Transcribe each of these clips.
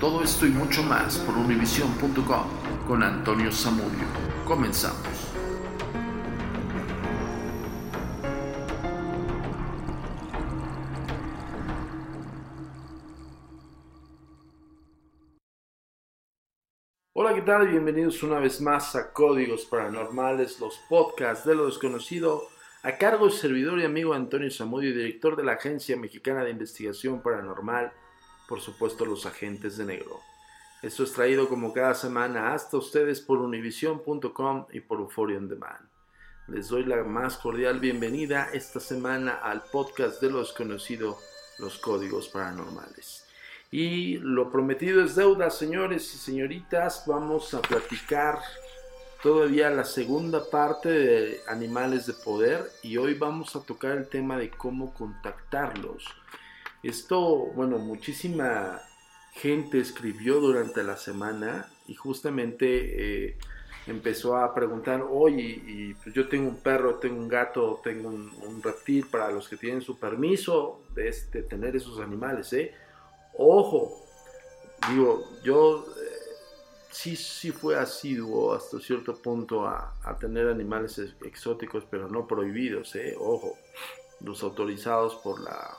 Todo esto y mucho más por univision.com con Antonio Zamudio. Comenzamos. Hola, ¿qué tal? Bienvenidos una vez más a Códigos Paranormales, los podcasts de lo desconocido, a cargo del servidor y amigo Antonio Zamudio, director de la Agencia Mexicana de Investigación Paranormal, por supuesto los agentes de negro. Esto es traído como cada semana hasta ustedes por univision.com y por Euphoria On Demand. Les doy la más cordial bienvenida esta semana al podcast de lo desconocido, los códigos paranormales. Y lo prometido es deuda, señores y señoritas. Vamos a platicar todavía la segunda parte de Animales de Poder y hoy vamos a tocar el tema de cómo contactarlos. Esto, bueno, muchísima gente escribió durante la semana y justamente eh, empezó a preguntar, oye, y, pues yo tengo un perro, tengo un gato, tengo un, reptil para los que tienen su permiso de este, tener esos animales, ¿eh? Ojo, digo, yo eh, sí, sí fue asiduo hasta cierto punto a, tener animales ex- exóticos, pero no prohibidos, ¿eh? Ojo, los autorizados por la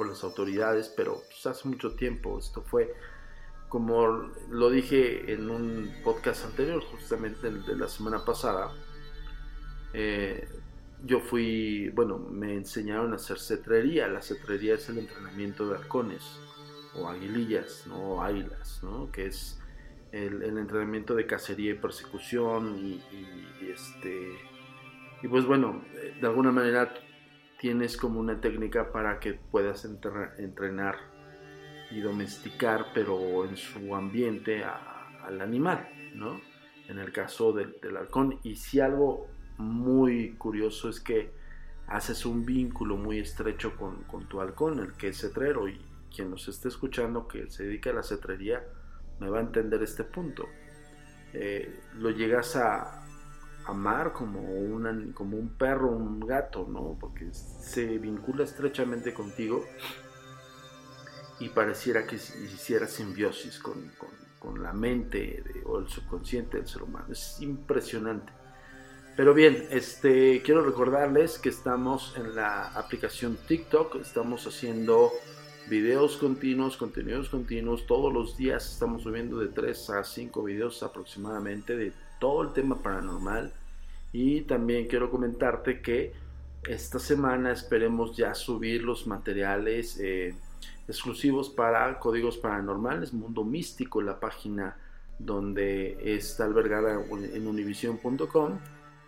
por las autoridades, pero pues, hace mucho tiempo esto fue como lo dije en un podcast anterior, justamente el de la semana pasada, eh, yo fui, bueno, me enseñaron a hacer cetrería. La cetrería es el entrenamiento de halcones o aguilillas, ¿no? O águilas, ¿no? Que es el, el entrenamiento de cacería y persecución y, y- y este... Y pues bueno, de alguna manera tienes como una técnica para que puedas entrenar y domesticar, pero en su ambiente a- al animal, ¿no? En el caso del, del halcón. Y si algo muy curioso es que haces un vínculo muy estrecho con, con tu halcón, el que es cetrero, y quien nos esté escuchando que se dedica a la cetrería me va a entender este punto. Eh, lo llegas a amar como, como un perro, un gato, ¿no? Porque se vincula estrechamente contigo y pareciera que hiciera simbiosis con, con- la mente o el subconsciente del ser humano. Es impresionante. Pero bien, este, quiero recordarles que estamos en la aplicación TikTok, estamos haciendo videos continuos, contenidos continuos, todos los días estamos subiendo de 3 a 5 videos aproximadamente de todo el tema paranormal. Y también quiero comentarte que esta semana esperemos ya subir los materiales eh, exclusivos para códigos paranormales, Mundo Místico, la página donde está albergada en univision.com,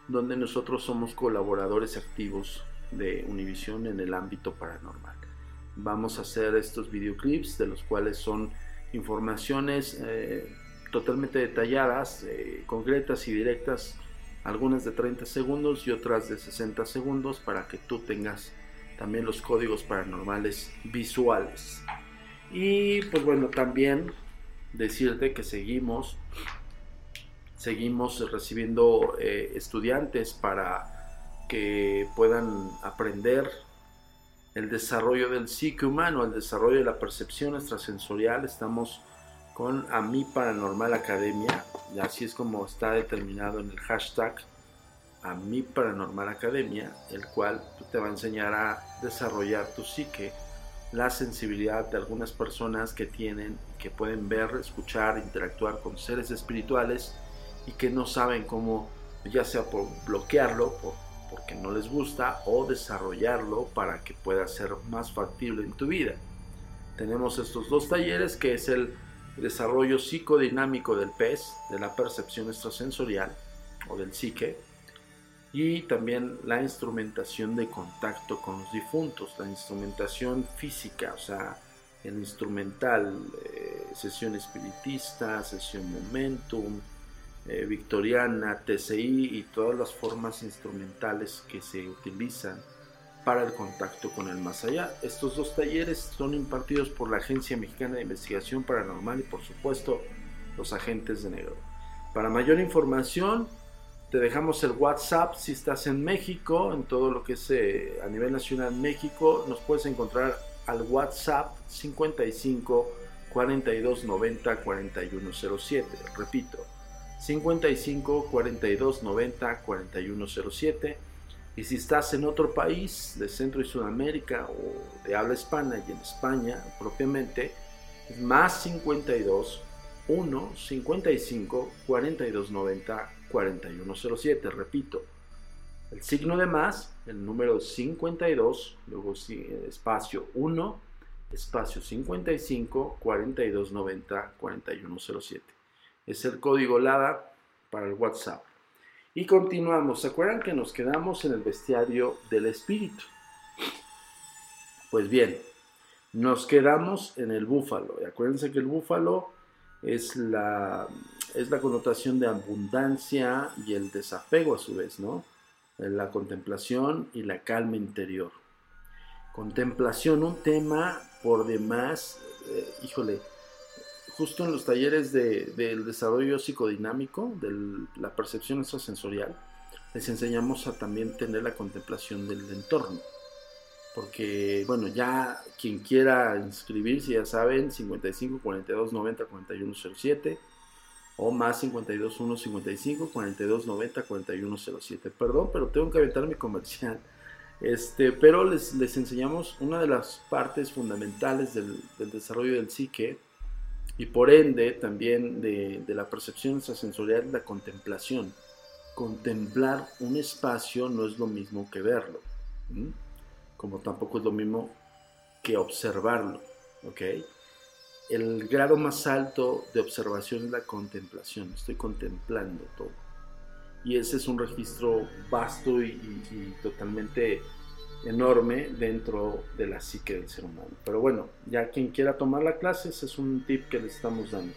donde nosotros somos colaboradores activos de Univision en el ámbito paranormal. Vamos a hacer estos videoclips de los cuales son informaciones eh, totalmente detalladas, eh, concretas y directas, algunas de 30 segundos y otras de 60 segundos para que tú tengas también los códigos paranormales visuales. Y pues bueno, también decirte que seguimos seguimos recibiendo eh, estudiantes para que puedan aprender el desarrollo del psique humano, el desarrollo de la percepción extrasensorial. Estamos con A Mi Paranormal Academia, y así es como está determinado en el hashtag A Mi Paranormal Academia, el cual te va a enseñar a desarrollar tu psique, la sensibilidad de algunas personas que tienen, que pueden ver, escuchar, interactuar con seres espirituales y que no saben cómo, ya sea por bloquearlo, por, porque no les gusta, o desarrollarlo para que pueda ser más factible en tu vida. Tenemos estos dos talleres que es el desarrollo psicodinámico del pez, de la percepción extrasensorial o del psique, y también la instrumentación de contacto con los difuntos, la instrumentación física, o sea, el instrumental, eh, sesión espiritista, sesión momentum, eh, victoriana, TCI y todas las formas instrumentales que se utilizan para el contacto con el más allá. Estos dos talleres son impartidos por la Agencia Mexicana de Investigación Paranormal y por supuesto los agentes de negro. Para mayor información, te dejamos el WhatsApp si estás en México, en todo lo que es eh, a nivel nacional México, nos puedes encontrar al WhatsApp 55 42 90 4107. Repito, 55 42 90 4107. Y si estás en otro país de Centro y Sudamérica o de habla hispana y en España propiamente, más 52 1 55 42 90 4107. Repito, el signo de más, el número 52, luego espacio 1, espacio 55 42 90 4107. Es el código LADA para el WhatsApp. Y continuamos. ¿Se acuerdan que nos quedamos en el bestiario del espíritu? Pues bien, nos quedamos en el búfalo. Y acuérdense que el búfalo es la, es la connotación de abundancia y el desapego a su vez, ¿no? La contemplación y la calma interior. Contemplación, un tema por demás, eh, híjole, justo en los talleres del desarrollo psicodinámico, de la percepción extrasensorial, les enseñamos a también tener la contemplación del entorno. Porque, bueno, ya quien quiera inscribirse, ya saben, 55 42 90 41 07 o más 52 1 55 42 90 41 07. Perdón, pero tengo que aventar mi comercial. Este, pero les, les enseñamos una de las partes fundamentales del, del desarrollo del psique y por ende también de, la percepción extrasensorial, la contemplación. Contemplar un espacio no es lo mismo que verlo, como tampoco es lo mismo que observarlo. El grado más alto de observación es la contemplación, estoy contemplando todo. Y ese es un registro vasto y totalmente enorme dentro de la psique del ser humano. Pero bueno, ya quien quiera tomar la clase, ese es un tip que le estamos dando.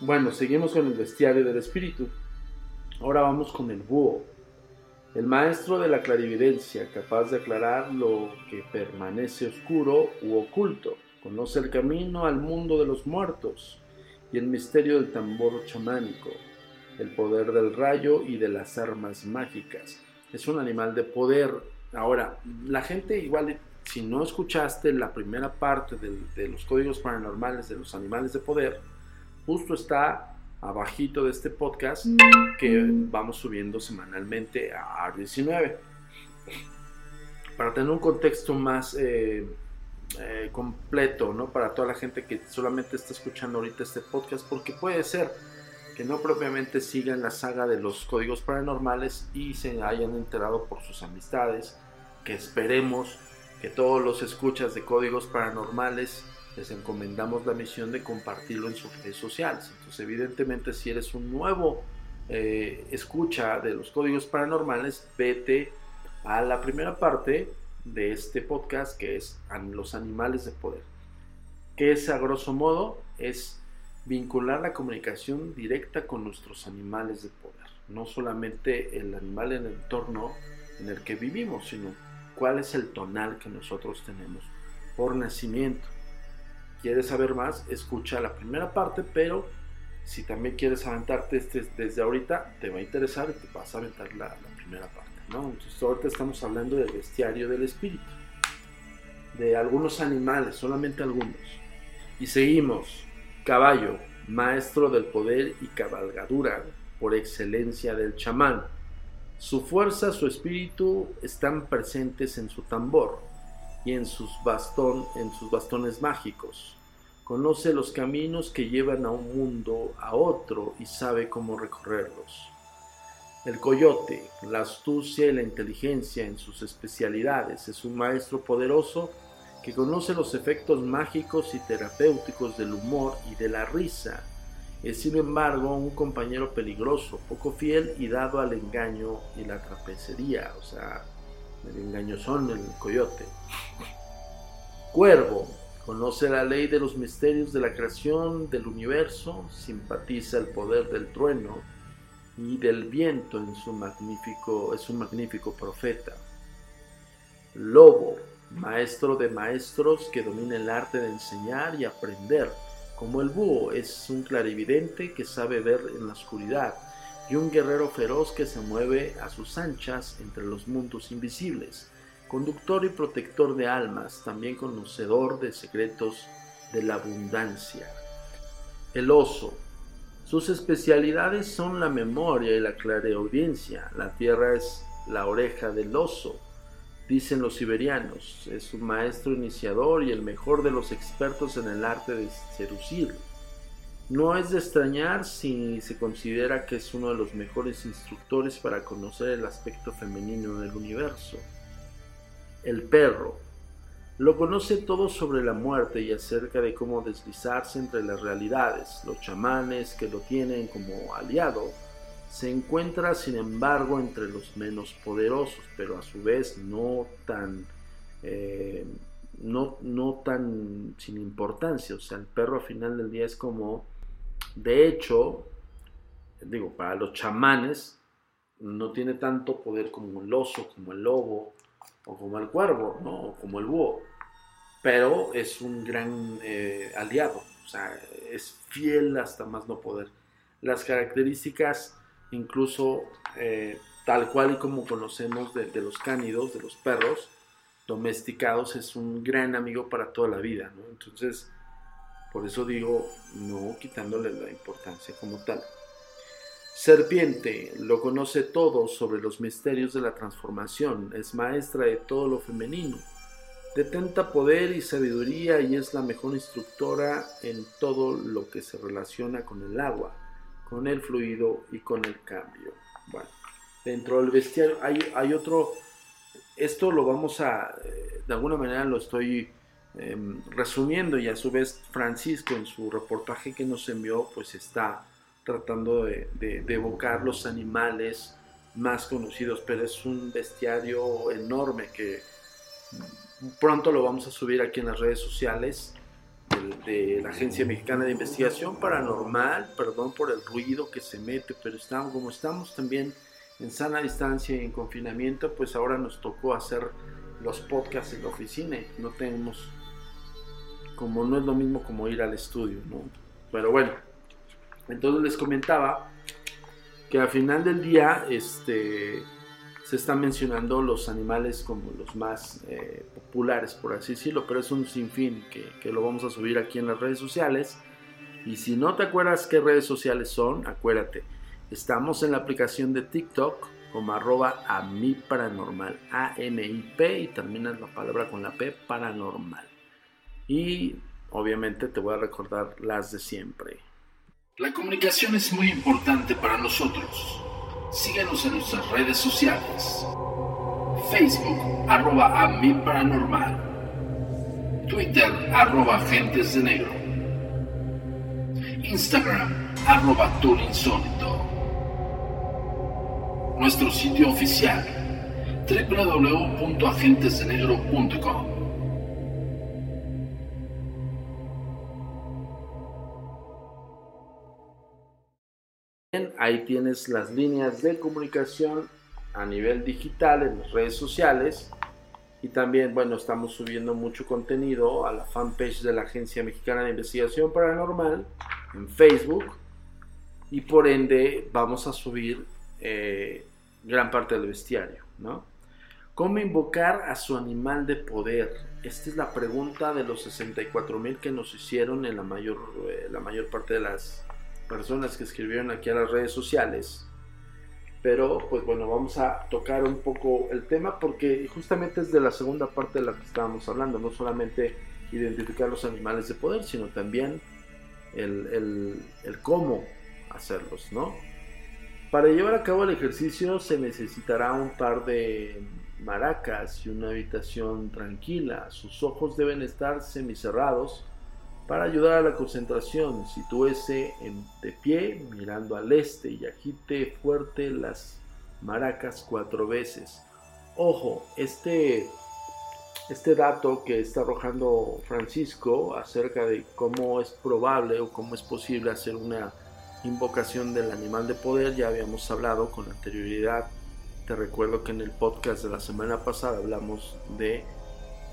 Bueno, seguimos con el bestiario del espíritu. Ahora vamos con el búho, el maestro de la clarividencia, capaz de aclarar lo que permanece oscuro u oculto. Conoce el camino al mundo de los muertos y el misterio del tambor chamánico, el poder del rayo y de las armas mágicas. Es un animal de poder, Ahora, la gente igual, si no escuchaste la primera parte de los códigos paranormales de los animales de poder, justo está abajito de este podcast que vamos subiendo semanalmente a 19 para tener un contexto más eh, eh, completo, ¿no? Para toda la gente que solamente está escuchando ahorita este podcast, porque puede ser que no propiamente sigan la saga de los códigos paranormales y se hayan enterado por sus amistades que esperemos que todos los escuchas de códigos paranormales les encomendamos la misión de compartirlo en sus redes sociales. Entonces, evidentemente, si eres un nuevo eh, escucha de los códigos paranormales, vete a la primera parte de este podcast que es los animales de poder. Que es a grosso modo es vincular la comunicación directa con nuestros animales de poder. No solamente el animal en el entorno en el que vivimos, sino cuál es el tonal que nosotros tenemos por nacimiento. ¿Quieres saber más? Escucha la primera parte, pero si también quieres aventarte este, desde ahorita, te va a interesar y te vas a aventar la, primera parte. ¿no? Entonces ahorita estamos hablando del bestiario del espíritu, de algunos animales, solamente algunos. Y seguimos, caballo, maestro del poder y cabalgadura por excelencia del chamán. Su fuerza, su espíritu están presentes en su tambor y en sus, bastón, en sus bastones mágicos. Conoce los caminos que llevan a un mundo a otro y sabe cómo recorrerlos. El coyote, la astucia y la inteligencia en sus especialidades, es un maestro poderoso que conoce los efectos mágicos y terapéuticos del humor y de la risa es sin embargo un compañero peligroso, poco fiel y dado al engaño y la trapezería, o sea, el engaño son el coyote. Cuervo, Conoce la ley de los misterios de la creación del universo, simpatiza el poder del trueno y del viento en su magnífico, es un magnífico profeta. Lobo, maestro de maestros que domina el arte de enseñar y aprender. Como el búho, es un clarividente que sabe ver en la oscuridad y un guerrero feroz que se mueve a sus anchas entre los mundos invisibles conductor y protector de almas, también conocedor de secretos de la abundancia. El oso. Sus especialidades son la memoria y la clareaudiencia. La tierra es la oreja del oso, dicen los siberianos. Es un maestro iniciador y el mejor de los expertos en el arte de seducir. No es de extrañar si se considera que es uno de los mejores instructores para conocer el aspecto femenino del universo el perro. Lo conoce todo sobre la muerte y acerca de cómo deslizarse entre las realidades. Los chamanes que lo tienen como aliado se encuentra sin embargo entre los menos poderosos, pero a su vez no tan eh, no, no tan sin importancia. O sea, el perro al final del día es como, de hecho, digo, para los chamanes no tiene tanto poder como el oso, como el lobo, o como el cuervo, ¿no? o como el búho, pero es un gran eh, aliado, o sea, es fiel hasta más no poder. Las características, incluso eh, tal cual y como conocemos de, los cánidos, de los perros domesticados, es un gran amigo para toda la vida. Entonces, por eso digo, no quitándole la importancia como tal. Serpiente lo conoce todo sobre los misterios de la transformación, es maestra de todo lo femenino, detenta poder y sabiduría y es la mejor instructora en todo lo que se relaciona con el agua, con el fluido y con el cambio. Bueno, dentro del bestiario hay, hay otro, esto lo vamos a, eh, de alguna manera lo estoy em, resumiendo y a su vez Francisco en su reportaje que nos envió pues está tratando de, evocar los animales más conocidos, pero es un bestiario enorme que pronto lo vamos a subir aquí en las redes sociales de, la Agencia Mexicana de Investigación Paranormal, perdón por el ruido que se mete, pero estamos, como estamos también en sana distancia y en confinamiento, pues ahora nos tocó hacer los podcasts en la oficina, no tenemos, como no es lo mismo como ir al estudio, ¿no? Pero bueno, entonces les comentaba que al final del día este, se están mencionando los animales como los más eh, populares, por así decirlo, pero es un sinfín que, que lo vamos a subir aquí en las redes sociales. Y si no te acuerdas qué redes sociales son, acuérdate, estamos en la aplicación de TikTok como arroba a mi paranormal, A-M-I-P y terminas la palabra con la P, paranormal. Y obviamente te voy a recordar las de siempre. La comunicación es muy importante para nosotros. Síguenos en nuestras redes sociales. Facebook, arroba a paranormal. Twitter, arroba agentes de negro. Instagram, arroba insólito. Nuestro sitio oficial, www.agentesdenegro.com. ahí tienes las líneas de comunicación a nivel digital en las redes sociales. Y también, bueno, estamos subiendo mucho contenido a la fanpage de la Agencia Mexicana de Investigación Paranormal en Facebook. Y por ende vamos a subir eh, gran parte del bestiario, ¿no? ¿Cómo invocar a su animal de poder? Esta es la pregunta de los 64 mil que nos hicieron en la mayor, eh, la mayor parte de las personas que escribieron aquí a las redes sociales. Pero pues bueno, vamos a tocar un poco el tema porque justamente es de la segunda parte de la que estábamos hablando, no solamente identificar los animales de poder, sino también el, el cómo hacerlos, ¿no? Para llevar a cabo el ejercicio se necesitará un par de maracas y una habitación tranquila. Sus ojos deben estar semicerrados para ayudar a la concentración, sitúese en, de pie mirando al este y agite fuerte las maracas cuatro veces. Ojo, este este dato que está arrojando Francisco acerca de cómo es probable o cómo es posible hacer una invocación del animal de poder, ya habíamos hablado con anterioridad. Te recuerdo que en el podcast de la semana pasada hablamos de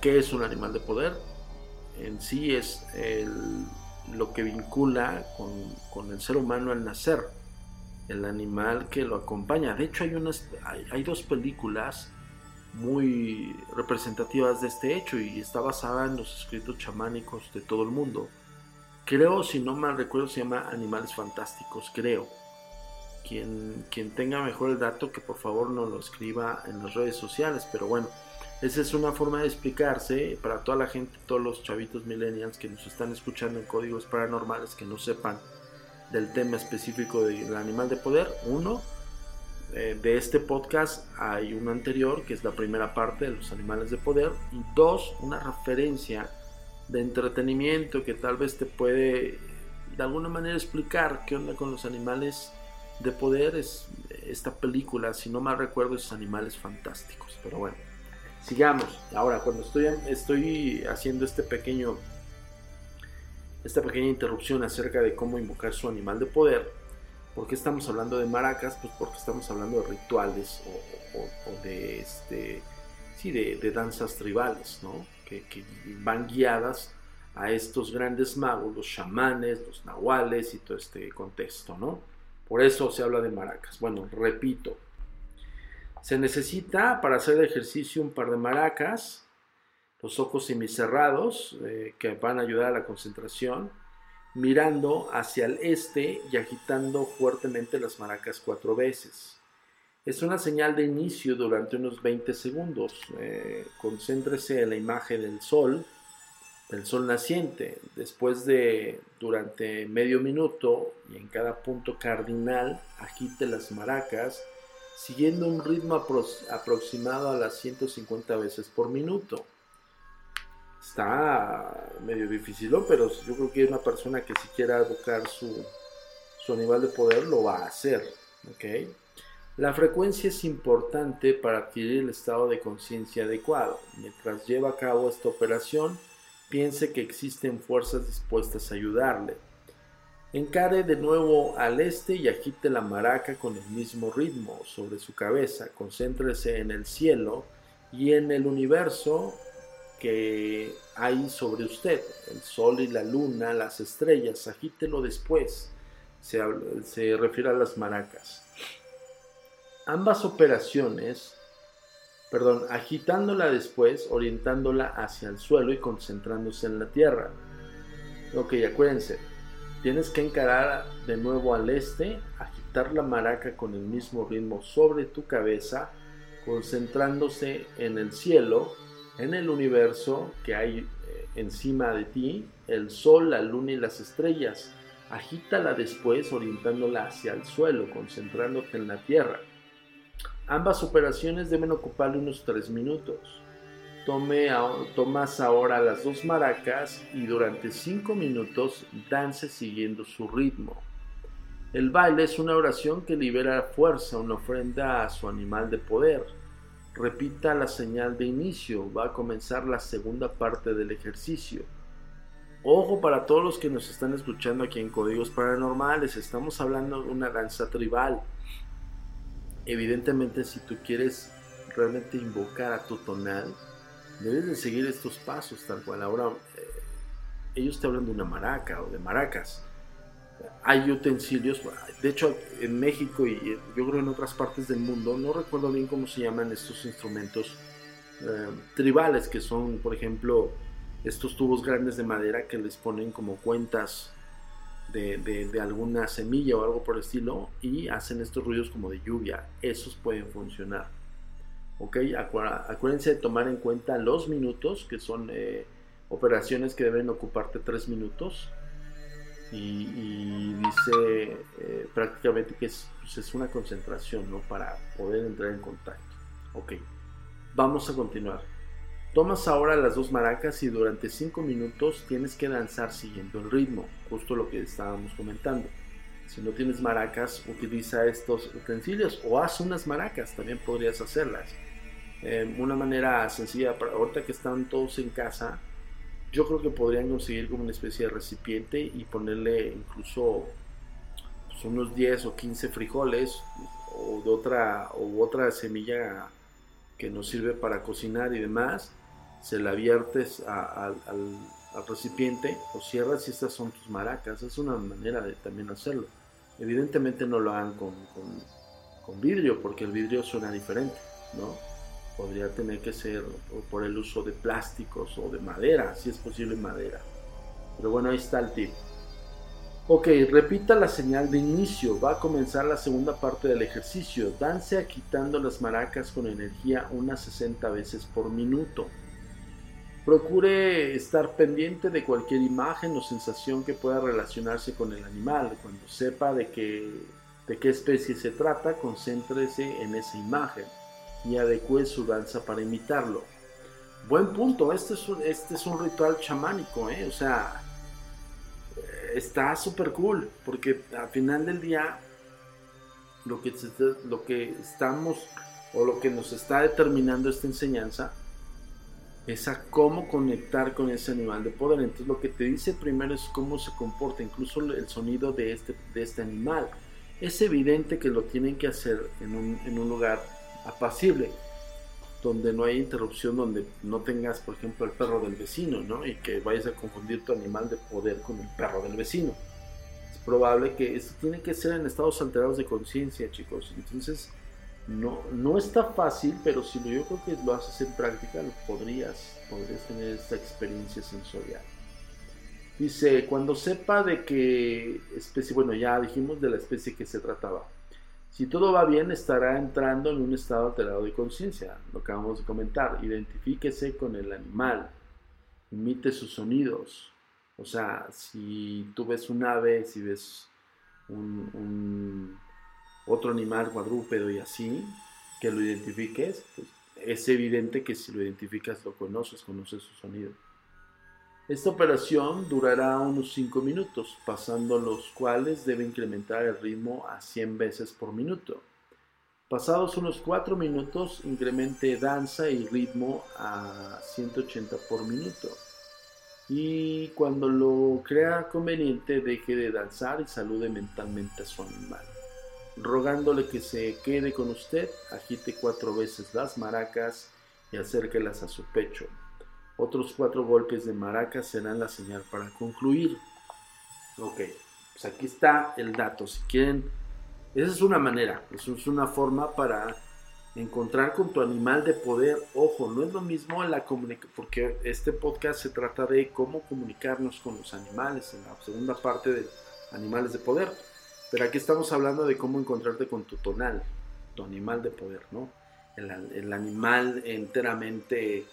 qué es un animal de poder. En sí es lo que vincula con, el ser humano al nacer, el animal que lo acompaña. De hecho hay, unas, hay dos películas muy representativas de este hecho y está basada en los escritos chamánicos de todo el mundo. Creo, si no mal recuerdo, se llama Animales Fantásticos, creo. Quien, quien tenga mejor el dato, que por favor no lo escriba en las redes sociales, pero bueno, esa es una forma de explicarse para toda la gente, todos los chavitos millennials que nos están escuchando en códigos paranormales que no sepan del tema específico del animal de poder. Uno, eh, de este podcast hay un anterior, que es la primera parte de los animales de poder, y dos, una referencia de entretenimiento que tal vez te puede de alguna manera explicar qué onda con los animales de poder. Es esta película, si no mal recuerdo, es Animales Fantásticos. Pero bueno, sigamos. Ahora, cuando estoy, estoy haciendo este pequeño, esta pequeña interrupción acerca de cómo invocar su animal de poder, ¿Por qué estamos hablando de maracas? Pues porque estamos hablando de rituales o, de, este, sí, de, danzas tribales, ¿no? Que, van guiadas a estos grandes magos, los chamanes, los nahuales y todo este contexto, ¿no? Por eso se habla de maracas. Bueno, repito, se necesita para hacer ejercicio un par de maracas, los ojos semicerrados eh, que van a ayudar a la concentración, mirando hacia el este y agitando fuertemente las maracas cuatro veces. Es una señal de inicio durante unos 20 segundos. Eh, concéntrese en la imagen del sol, del sol naciente. Después de, durante medio minuto y en cada punto cardinal, agite las maracas, siguiendo un ritmo aproximado a las 150 veces por minuto está medio difícil, pero yo creo que una persona que si quiera buscar su, su nivel de poder lo va a hacer. La frecuencia es importante para adquirir el estado de conciencia adecuado. Mientras lleva a cabo esta operación, piense que existen fuerzas dispuestas a ayudarle. Encare de nuevo al este y agite la maraca con el mismo ritmo sobre su cabeza. Concéntrese en el cielo y en el universo que hay sobre usted, el sol y la luna, las estrellas, agítelo después, se, se refiere a las maracas. Ambas operaciones, perdón, agitándola después, orientándola hacia el suelo y concentrándose en la tierra. Ok, acuérdense, tienes que encarar de nuevo al este, agitar la maraca con el mismo ritmo sobre tu cabeza, concentrándose en el cielo en el universo que hay eh, encima de ti, el sol, la luna y las estrellas. Agítala después orientándola hacia el suelo, concentrándote en la tierra. Ambas operaciones deben ocuparle unos 3 minutos. Tome, tomas ahora las dos maracas y durante 5 minutos dance siguiendo su ritmo. El baile es una oración que libera fuerza, una ofrenda a su animal de poder Repita la señal de inicio, va a comenzar la segunda parte del ejercicio. Ojo para todos los que nos están escuchando aquí en Códigos Paranormales, estamos hablando de una danza tribal. Evidentemente si tú quieres realmente invocar a tu tonal, debes de seguir estos pasos tal cual. Ahora eh, ellos te hablan de una maraca o de maracas hay utensilios, de hecho en México y yo creo en otras partes del mundo, no recuerdo bien cómo se llaman estos instrumentos eh, tribales, que son por ejemplo estos tubos grandes de madera que les ponen como cuentas de, alguna semilla o algo por el estilo y hacen estos ruidos como de lluvia, esos pueden funcionar. Ok, acuérdense de tomar en cuenta los minutos, que son eh, operaciones que deben ocuparte tres minutos y, dice eh, prácticamente que es, pues, es, una concentración ¿no? para poder entrar en contacto. Ok, vamos a continuar. Tomas ahora las dos maracas y durante 5 minutos tienes que danzar siguiendo el ritmo, justo lo que estábamos comentando. Si no tienes maracas, utiliza estos utensilios o haz unas maracas, también podrías hacerlas. Eh, una manera sencilla, para, ahorita que están todos en casa, yo creo que podrían conseguir como una especie de recipiente y ponerle incluso pues, unos 10 o 15 frijoles o de otra, o otra semilla que nos sirve para cocinar y demás. Se la viertes al, recipiente o cierras y estas son tus maracas. Es una manera de también hacerlo. Evidentemente no lo hagan con, con vidrio porque el vidrio suena diferente, ¿no? Podría tener que ser por el uso de plásticos o de madera, si es posible madera. Pero bueno, ahí está el tip. Ok, repita la señal de inicio. Va a comenzar la segunda parte del ejercicio. Dance quitando las maracas con energía unas 60 veces por minuto. Procure estar pendiente de cualquier imagen o sensación que pueda relacionarse con el animal. Cuando sepa de, de qué especie se trata, concéntrese en esa imagen y adecue su danza para imitarlo. Buen punto, este es un, este es un ritual chamánico, ¿eh? o sea, eh, está súper cool, porque al final del día lo que, lo que estamos o lo que nos está determinando esta enseñanza es a cómo conectar con ese animal de poder. Entonces lo que te dice primero es cómo se comporta, incluso el sonido de este, de este animal. Es evidente que lo tienen que hacer en un, en un lugar apacible, donde no hay interrupción, donde no tengas, por ejemplo, el perro del vecino, ¿no? Y que vayas a confundir tu animal de poder con el perro del vecino. Es probable que esto tiene que ser en estados alterados de conciencia, chicos. Entonces, no, no está fácil, pero si yo creo que lo haces en práctica, lo podrías, podrías tener esta experiencia sensorial. Dice, cuando sepa de qué especie, bueno, ya dijimos de la especie que se trataba si todo va bien, estará entrando en un estado alterado de conciencia, lo que acabamos de comentar. Identifíquese con el animal, imite sus sonidos. O sea, si tú ves un ave, si ves un, otro animal cuadrúpedo y así, que lo identifiques, pues, es evidente que si lo identificas lo conoces, conoces su sonido. Esta operación durará unos 5 minutos, pasando los cuales debe incrementar el ritmo a 100 veces por minuto. Pasados unos 4 minutos, incremente danza y ritmo a 180 por minuto. Y cuando lo crea conveniente, deje de danzar y salude mentalmente a su animal. Rogándole que se quede con usted, agite cuatro veces las maracas y acérquelas a su pecho. Otros cuatro golpes de maracas serán la señal para concluir. Ok, pues aquí está el dato. Si quieren, esa es una manera, eso es una forma para encontrar con tu animal de poder. Ojo, no es lo mismo la comunicación, porque este podcast se trata de cómo comunicarnos con los animales, en la segunda parte de animales de poder. Pero aquí estamos hablando de cómo encontrarte con tu tonal, tu animal de poder, ¿no? El animal enteramente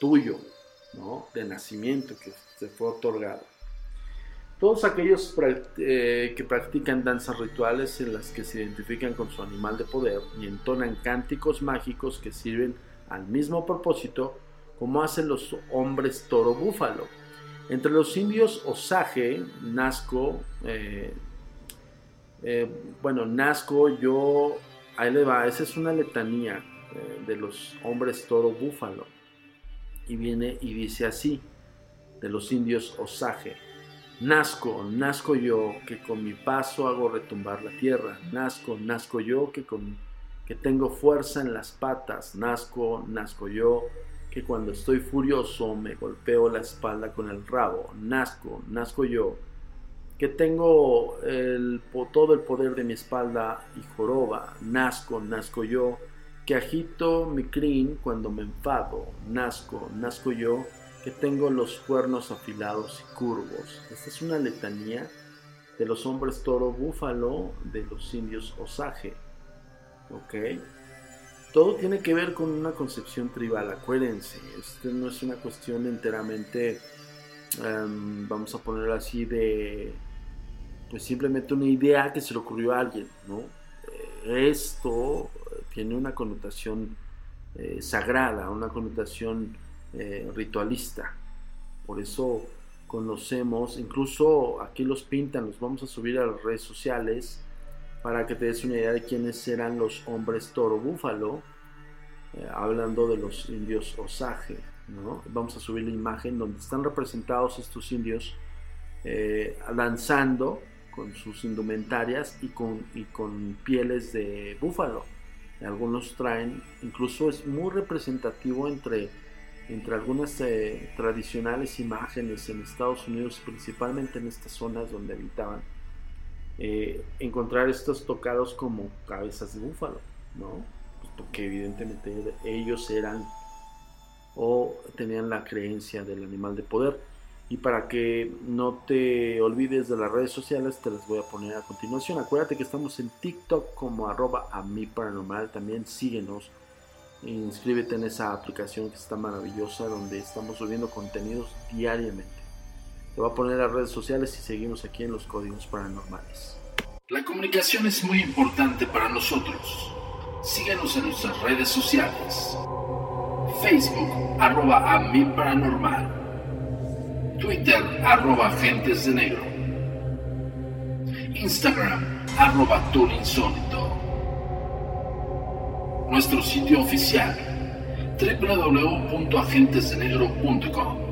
tuyo, de nacimiento que se fue otorgado. Todos aquellos eh, que practican danzas rituales en las que se identifican con su animal de poder y entonan cánticos mágicos que sirven al mismo propósito, como hacen los hombres toro búfalo. Entre los indios Osage, Nazco, eh, eh, bueno, Nazco, yo, ahí le va, esa es una letanía de los hombres toro búfalo y viene y dice así, de los indios Osage. Nazco, nazco yo, que con mi paso hago retumbar la tierra. Nazco, nazco yo, que, con, que tengo fuerza en las patas. Nazco, nazco yo, que cuando estoy furioso me golpeo la espalda con el rabo. Nazco, nazco yo, que tengo el, todo el poder de mi espalda y joroba. Nazco, nazco yo, que agito mi crin cuando me enfado, nazco, nazco yo, que tengo los cuernos afilados y curvos. Esta es una letanía de los hombres toro búfalo de los indios Osage. ¿Ok? Todo tiene que ver con una concepción tribal, acuérdense. Esto no es una cuestión enteramente, em, vamos a ponerlo así, de pues simplemente una idea que se le ocurrió a alguien, ¿no? Esto tiene una connotación eh, sagrada, una connotación eh, ritualista. Por eso conocemos, incluso aquí los pintan, los vamos a subir a las redes sociales para que te des una idea de quiénes eran los hombres toro búfalo. eh, hablando de los indios Osage. ¿no? Vamos a subir la imagen donde están representados estos indios danzando con sus indumentarias y con, y con pieles de búfalo. Algunos traen, incluso es muy representativo entre, entre algunas eh, tradicionales imágenes en Estados Unidos, principalmente en estas zonas donde habitaban, eh, encontrar estos tocados como cabezas de búfalo, ¿no? Pues porque evidentemente ellos eran o tenían la creencia del animal de poder. Y para que no te olvides de las redes sociales, te las voy a poner a continuación. Acuérdate que estamos en TikTok como arroba a mi paranormal. También síguenos. Inscríbete en esa aplicación que está maravillosa donde estamos subiendo contenidos diariamente. Te voy a poner las redes sociales y seguimos aquí en los códigos paranormales. La comunicación es muy importante para nosotros. Síguenos en nuestras redes sociales. Facebook, arroba a mi paranormal. Twitter, arroba Agentes de Negro. Instagram, arroba Insólito. Nuestro sitio oficial, www.agentesdenegro.com.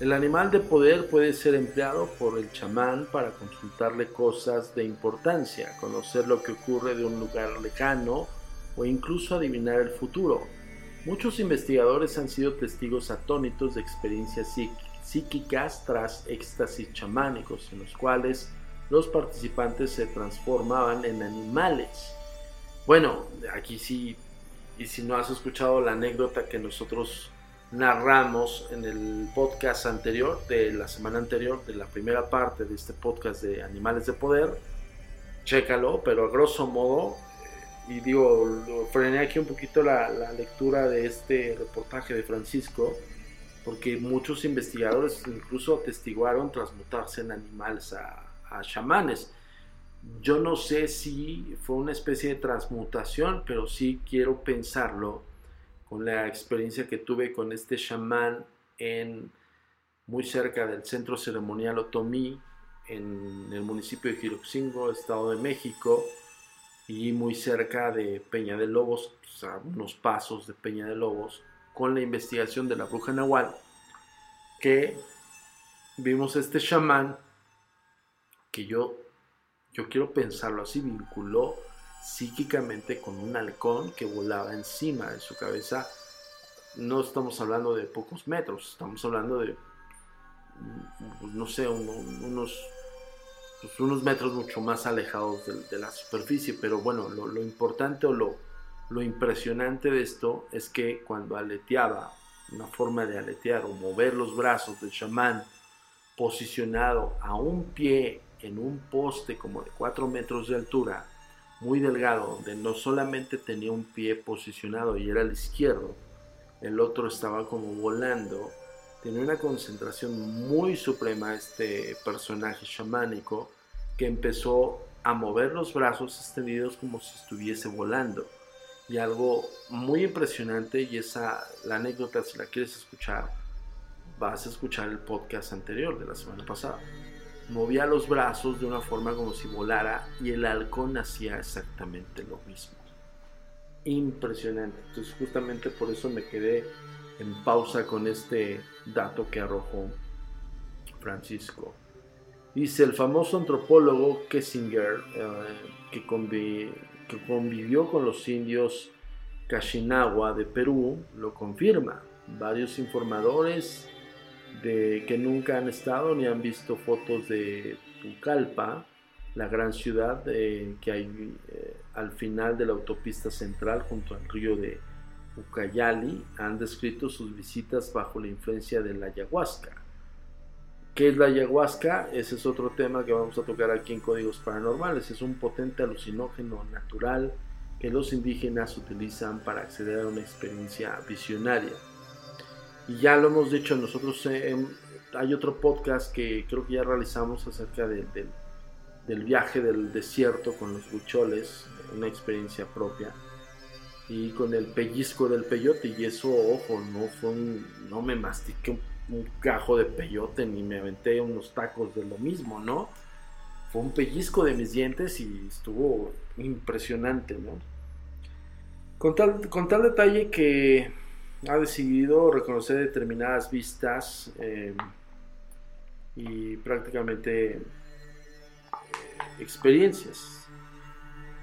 El animal de poder puede ser empleado por el chamán para consultarle cosas de importancia, conocer lo que ocurre de un lugar lejano o incluso adivinar el futuro. Muchos investigadores han sido testigos atónitos de experiencias psíquicas tras éxtasis chamánicos, en los cuales los participantes se transformaban en animales. Bueno, aquí sí, y si no has escuchado la anécdota que nosotros narramos en el podcast anterior, de la semana anterior, de la primera parte de este podcast de Animales de Poder. Chécalo, pero a grosso modo, y digo, frené aquí un poquito la, lectura de este reportaje de Francisco, porque muchos investigadores incluso atestiguaron transmutarse en animales a, a chamanes. Yo no sé si fue una especie de transmutación, pero sí quiero pensarlo con la experiencia que tuve con este chamán en muy cerca del centro ceremonial Otomí en el municipio de Jiroxingo, Estado de México, y muy cerca de Peña de Lobos, a unos pasos de Peña de Lobos, con la investigación de la bruja Nahual, que vimos este chamán que yo, yo quiero pensarlo así, vinculó psíquicamente con un halcón que volaba encima de su cabeza. No estamos hablando de pocos metros, estamos hablando de, pues, no sé, unos, pues, unos metros mucho más alejados de, la superficie. Pero bueno, lo, importante o lo, lo impresionante de esto es que cuando aleteaba, una forma de aletear o mover los brazos del chamán posicionado a un pie en un poste como de 4 metros de altura, muy delgado, donde no solamente tenía un pie posicionado y era el izquierdo, el otro estaba como volando. Tenía una concentración muy suprema este personaje chamánico que empezó a mover los brazos extendidos como si estuviese volando. Y algo muy impresionante, y esa, la anécdota, si la quieres escuchar, vas a escuchar el podcast anterior de la semana pasada movía los brazos de una forma como si volara y el halcón hacía exactamente lo mismo. Impresionante. Entonces justamente por eso me quedé en pausa con este dato que arrojó Francisco. Dice el famoso antropólogo Kessinger, eh, que, convivió con los indios Kashinagua de Perú, lo confirma. Varios informadores de que nunca han estado ni han visto fotos de Pucallpa, la gran ciudad eh, que hay eh, al final de la autopista central junto al río de Ucayali, han descrito sus visitas bajo la influencia de la ayahuasca. ¿Qué es la ayahuasca? Ese es otro tema que vamos a tocar aquí en Códigos Paranormales. Es un potente alucinógeno natural que los indígenas utilizan para acceder a una experiencia visionaria. Y ya lo hemos dicho nosotros, hay otro podcast que creo que ya realizamos acerca del viaje del desierto con los bucholes, una experiencia propia. Y con el pellizco del peyote, y eso, ojo, no fue no me mastiqué un, un, gajo de peyote ni me aventé unos tacos de lo mismo, ¿no? fue un pellizco de mis dientes y estuvo impresionante, ¿no? Con tal, con tal detalle que ha decidido reconocer determinadas vistas eh, y prácticamente eh, experiencias.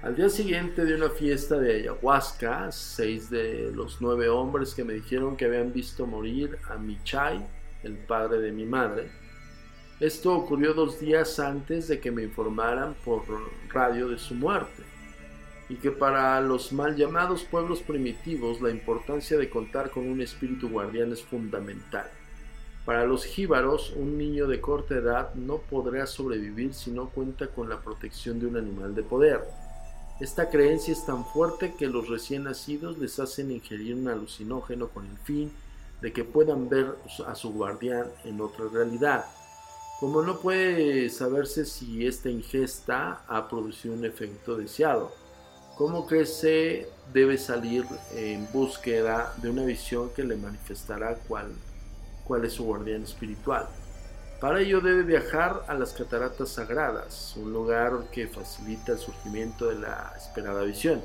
Al día siguiente de una fiesta de ayahuasca, seis de los nueve hombres que me dijeron que habían visto morir a Michai, el padre de mi madre, esto ocurrió dos días antes de que me informaran por radio de su muerte, y que para los mal llamados pueblos primitivos la importancia de contar con un espíritu guardián es fundamental. Para los jíbaros, un niño de corta edad no podrá sobrevivir si no cuenta con la protección de un animal de poder. Esta creencia es tan fuerte que los recién nacidos les hacen ingerir un alucinógeno con el fin de que puedan ver a su guardián en otra realidad. Como no puede saberse si esta ingesta ha producido un efecto deseado, ¿cómo crece debe salir en búsqueda de una visión que le manifestará cuál es su guardián espiritual? Para ello debe viajar a las cataratas sagradas, un lugar que facilita el surgimiento de la esperada visión.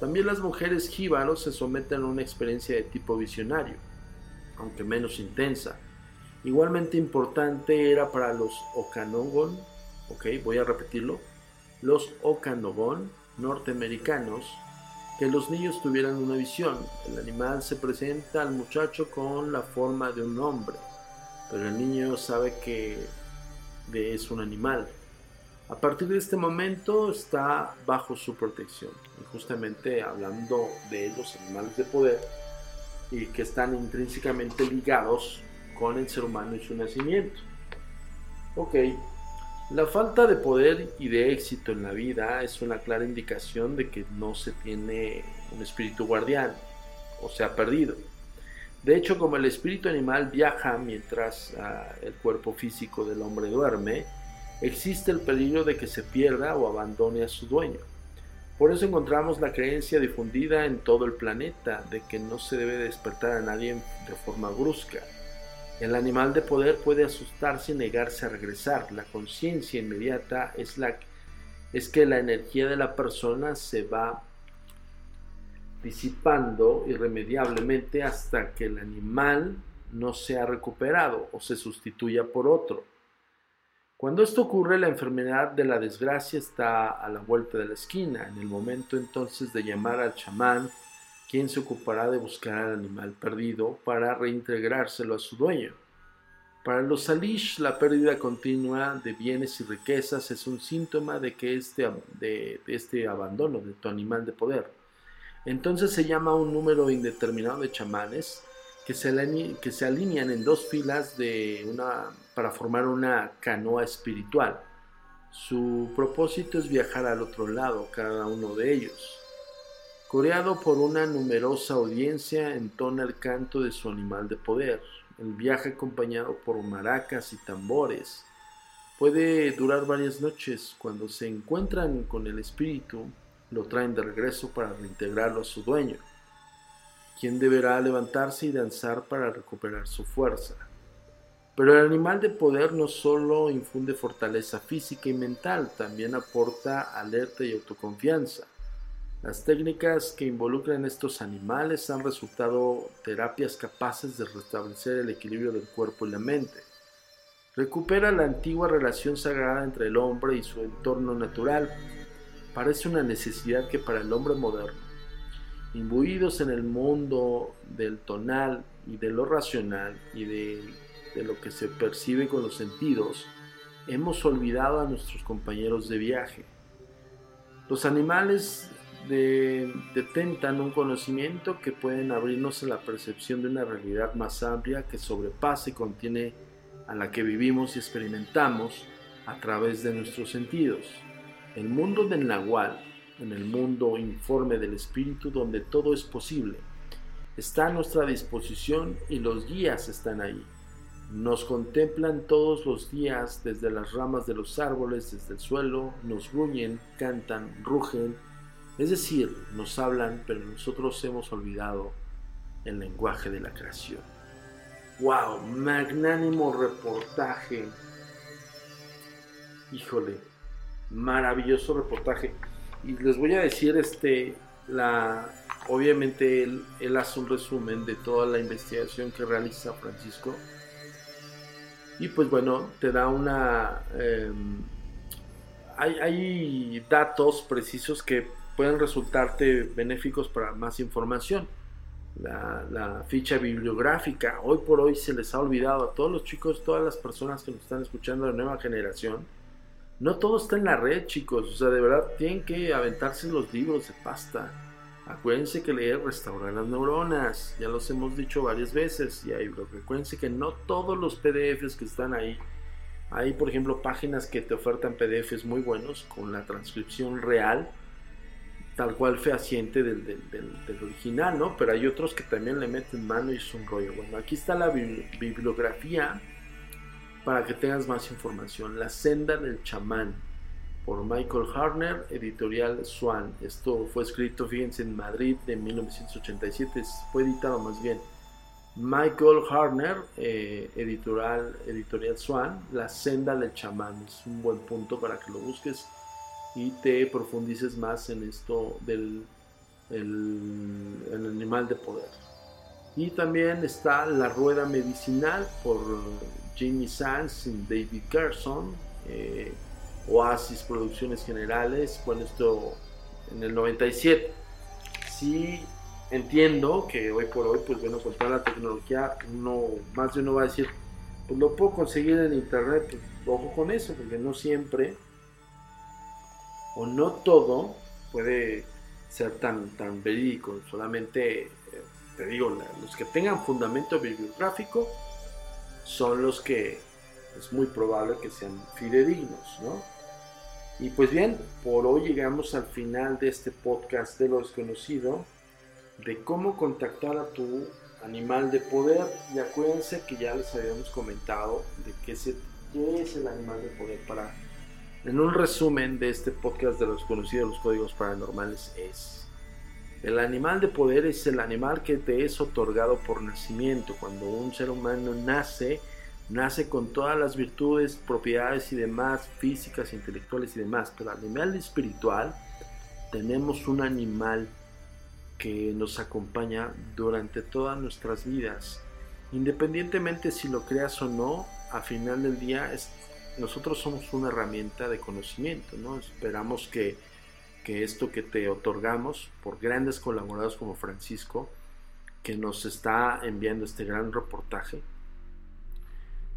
También las mujeres jíbaros se someten a una experiencia de tipo visionario, aunque menos intensa, Igualmente importante era para los Okanogon, ok, voy a repetirlo, los Okanogon norteamericanos, que los niños tuvieran una visión. El animal se presenta al muchacho con la forma de un hombre, pero el niño sabe que es un animal. A partir de este momento está bajo su protección. Y justamente hablando de los animales de poder y que están intrínsecamente ligados con el ser humano y su nacimiento. Ok, la falta de poder y de éxito en la vida es una clara indicación de que no se tiene un espíritu guardián o se ha perdido. De hecho, como el espíritu animal viaja mientras ah, el cuerpo físico del hombre duerme, existe el peligro de que se pierda o abandone a su dueño. Por eso encontramos la creencia difundida en todo el planeta de que no se debe despertar a nadie de forma brusca, el animal de poder puede asustarse y negarse a regresar. La conciencia inmediata es, la, es que la energía de la persona se va disipando irremediablemente hasta que el animal no sea recuperado o se sustituya por otro. Cuando esto ocurre, la enfermedad de la desgracia está a la vuelta de la esquina. En el momento entonces de llamar al chamán, quien se ocupará de buscar al animal perdido para reintegrárselo a su dueño. Para los Salish, la pérdida continua de bienes y riquezas es un síntoma de que este, de, este abandono de tu animal de poder. Entonces se llama un número indeterminado de chamanes que se, alinean en dos filas para formar una canoa espiritual. Su propósito es viajar al otro lado, cada uno de ellos. Coreado por una numerosa audiencia, entona el canto de su animal de poder. El viaje acompañado por maracas y tambores puede durar varias noches. Cuando se encuentran con el espíritu, lo traen de regreso para reintegrarlo a su dueño, quien deberá levantarse y danzar para recuperar su fuerza. Pero el animal de poder no solo infunde fortaleza física y mental, también aporta alerta y autoconfianza. Las técnicas que involucran estos animales han resultado terapias capaces de restablecer el equilibrio del cuerpo y la mente. Recupera la antigua relación sagrada entre el hombre y su entorno natural. Parece una necesidad que para el hombre moderno, imbuidos en el mundo del tonal y de lo racional y de, de lo que se percibe con los sentidos, hemos olvidado a nuestros compañeros de viaje. Los animales detentan un conocimiento que pueden abrirnos a la percepción de una realidad más amplia que sobrepasa y contiene a la que vivimos y experimentamos a través de nuestros sentidos. El mundo del Nahual, en el mundo informe del espíritu donde todo es posible, está a nuestra disposición y los guías están ahí. Nos contemplan todos los días desde las ramas de los árboles, desde el suelo, nos gruñen, cantan, rugen, es decir, nos hablan, pero nosotros hemos olvidado el lenguaje de la creación. ¡Wow! Magnánimo reportaje. Híjole, maravilloso reportaje. Y les voy a decir, este, la, obviamente él, hace un resumen de toda la investigación que realiza Francisco. Y pues bueno, te da una... Em, hay, hay datos precisos que pueden resultarte benéficos para más información. La, la, ficha bibliográfica. Hoy por hoy se les ha olvidado a todos los chicos, todas las personas que nos están escuchando de nueva generación. No todo está en la red, chicos. O sea, de verdad tienen que aventarse los libros de pasta. Acuérdense que leer restaura las neuronas. Ya los hemos dicho varias veces. Y ahí, acuérdense que no todos los PDFs que están ahí. Hay, por ejemplo, páginas que te ofertan PDFs muy buenos con la transcripción real tal cual fehaciente del, del, original, ¿no? Pero hay otros que también le meten mano y es un rollo. Bueno, aquí está la bibliografía para que tengas más información. La senda del chamán por Michael Harner, editorial Swan. Esto fue escrito, fíjense, en Madrid de 1987, fue editado más bien. Michael Harner, eh, editorial, editorial Swan, La senda del chamán. Es un buen punto para que lo busques y te profundices más en esto del el, animal de poder. Y también está La Rueda Medicinal por Jimmy Sands David Carson, eh, Oasis Producciones Generales, bueno, esto en el 97. Sí entiendo que hoy por hoy, pues bueno, con toda la tecnología, uno, más de uno va a decir, pues lo puedo conseguir en internet, pues ojo con eso, porque no siempre o no todo puede ser tan, tan verídico, solamente, eh, te digo, los que tengan fundamento bibliográfico son los que es muy probable que sean fidedignos, ¿no? Y pues bien, por hoy llegamos al final de este podcast de lo desconocido, de cómo contactar a tu animal de poder. Y acuérdense que ya les habíamos comentado de qué, qué es el animal de poder para en un resumen de este podcast de los conocidos los códigos paranormales es, el animal de poder es el animal que te es otorgado por nacimiento. Cuando un ser humano nace, nace con todas las virtudes, propiedades y demás, físicas, intelectuales y demás. Pero al nivel espiritual tenemos un animal que nos acompaña durante todas nuestras vidas. Independientemente si lo creas o no, a final del día nosotros somos una herramienta de conocimiento, ¿no? Esperamos que, esto que te otorgamos por grandes colaboradores como Francisco, que nos está enviando este gran reportaje,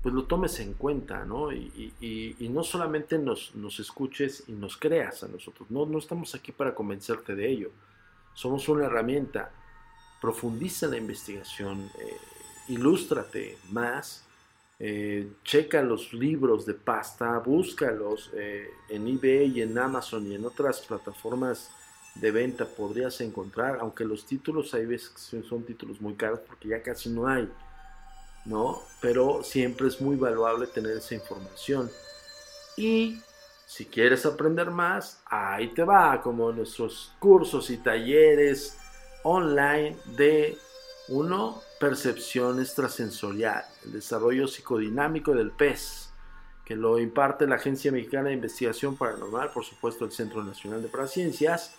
pues lo tomes en cuenta, ¿no? Y, no solamente nos, escuches y nos creas a nosotros, no, no estamos aquí para convencerte de ello, somos una herramienta, profundiza la investigación, eh, ilústrate más, eh, checa los libros de pasta, búscalos eh, en eBay y en Amazon y en otras plataformas de venta podrías encontrar, aunque los títulos hay veces que son títulos muy caros porque ya casi no hay, ¿no? Pero siempre es muy valuable tener esa información. Y si quieres aprender más, ahí te va, como nuestros cursos y talleres online de uno percepción extrasensorial, el desarrollo psicodinámico del pez, que lo imparte la Agencia Mexicana de Investigación Paranormal, por supuesto el Centro Nacional de Paraciencias,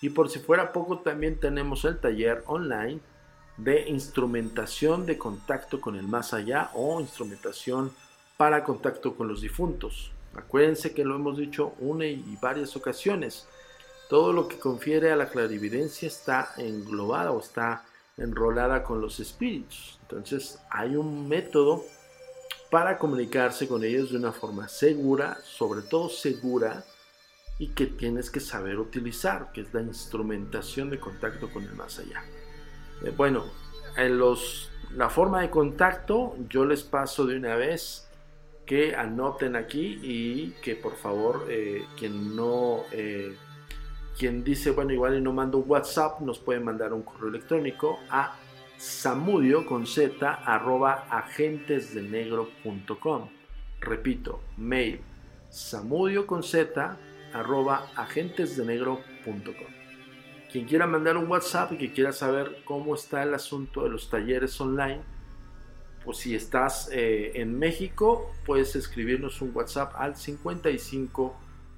y por si fuera poco también tenemos el taller online de instrumentación de contacto con el más allá o instrumentación para contacto con los difuntos. Acuérdense que lo hemos dicho una y varias ocasiones. Todo lo que confiere a la clarividencia está englobado o está enrolada con los espíritus. Entonces hay un método para comunicarse con ellos de una forma segura, sobre todo segura, y que tienes que saber utilizar, que es la instrumentación de contacto con el más allá. Eh, bueno, en los, la forma de contacto yo les paso de una vez que anoten aquí y que por favor eh, quien no eh, quien dice, bueno, igual y no mando WhatsApp, nos puede mandar un correo electrónico a samudio con z arroba agentesdenegro.com. Repito, mail samudio con z arroba agentesdenegro.com. Quien quiera mandar un WhatsApp y que quiera saber cómo está el asunto de los talleres online, pues si estás eh, en México, puedes escribirnos un WhatsApp al 55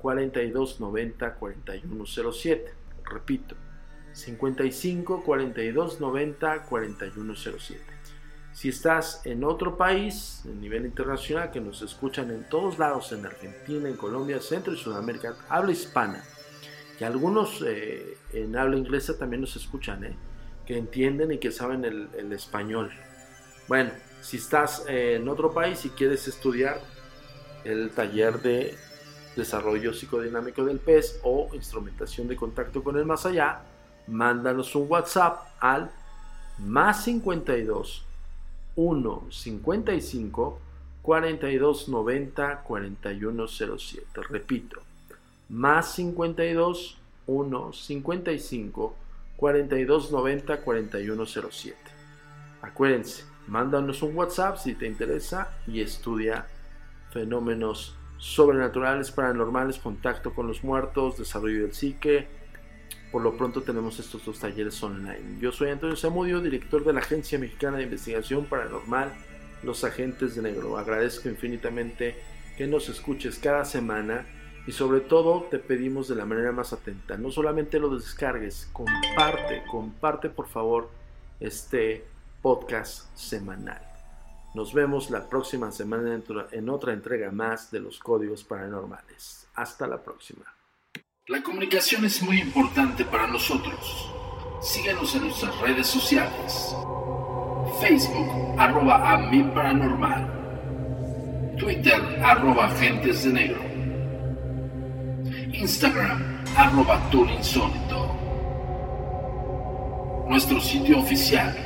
4290 4107. Repito, 55 42 90 4107. Si estás en otro país, a nivel internacional, que nos escuchan en todos lados, en Argentina, en Colombia, Centro y Sudamérica, habla hispana, y algunos eh, en habla inglesa también nos escuchan, ¿eh? que entienden y que saben el, el español. Bueno, si estás en otro país y quieres estudiar el taller de desarrollo psicodinámico del pez o instrumentación de contacto con el más allá, mándanos un WhatsApp al más 52 1 55 42 90 41 07. Repito, más 52 1 55 42 90 41 07. Acuérdense, mándanos un WhatsApp si te interesa y estudia fenómenos sobrenaturales, paranormales, contacto con los muertos, desarrollo del psique. Por lo pronto tenemos estos dos talleres online. Yo soy Antonio Zamudio, director de la Agencia Mexicana de Investigación Paranormal, Los Agentes de Negro. Agradezco infinitamente que nos escuches cada semana y sobre todo te pedimos de la manera más atenta, no solamente lo descargues, comparte, comparte por favor este podcast semanal. Nos vemos la próxima semana en otra entrega más de los códigos paranormales. Hasta la próxima. La comunicación es muy importante para nosotros. Síguenos en nuestras redes sociales. Facebook, arroba a paranormal. Twitter, arroba agentes de negro. Instagram, arroba insólito. Nuestro sitio oficial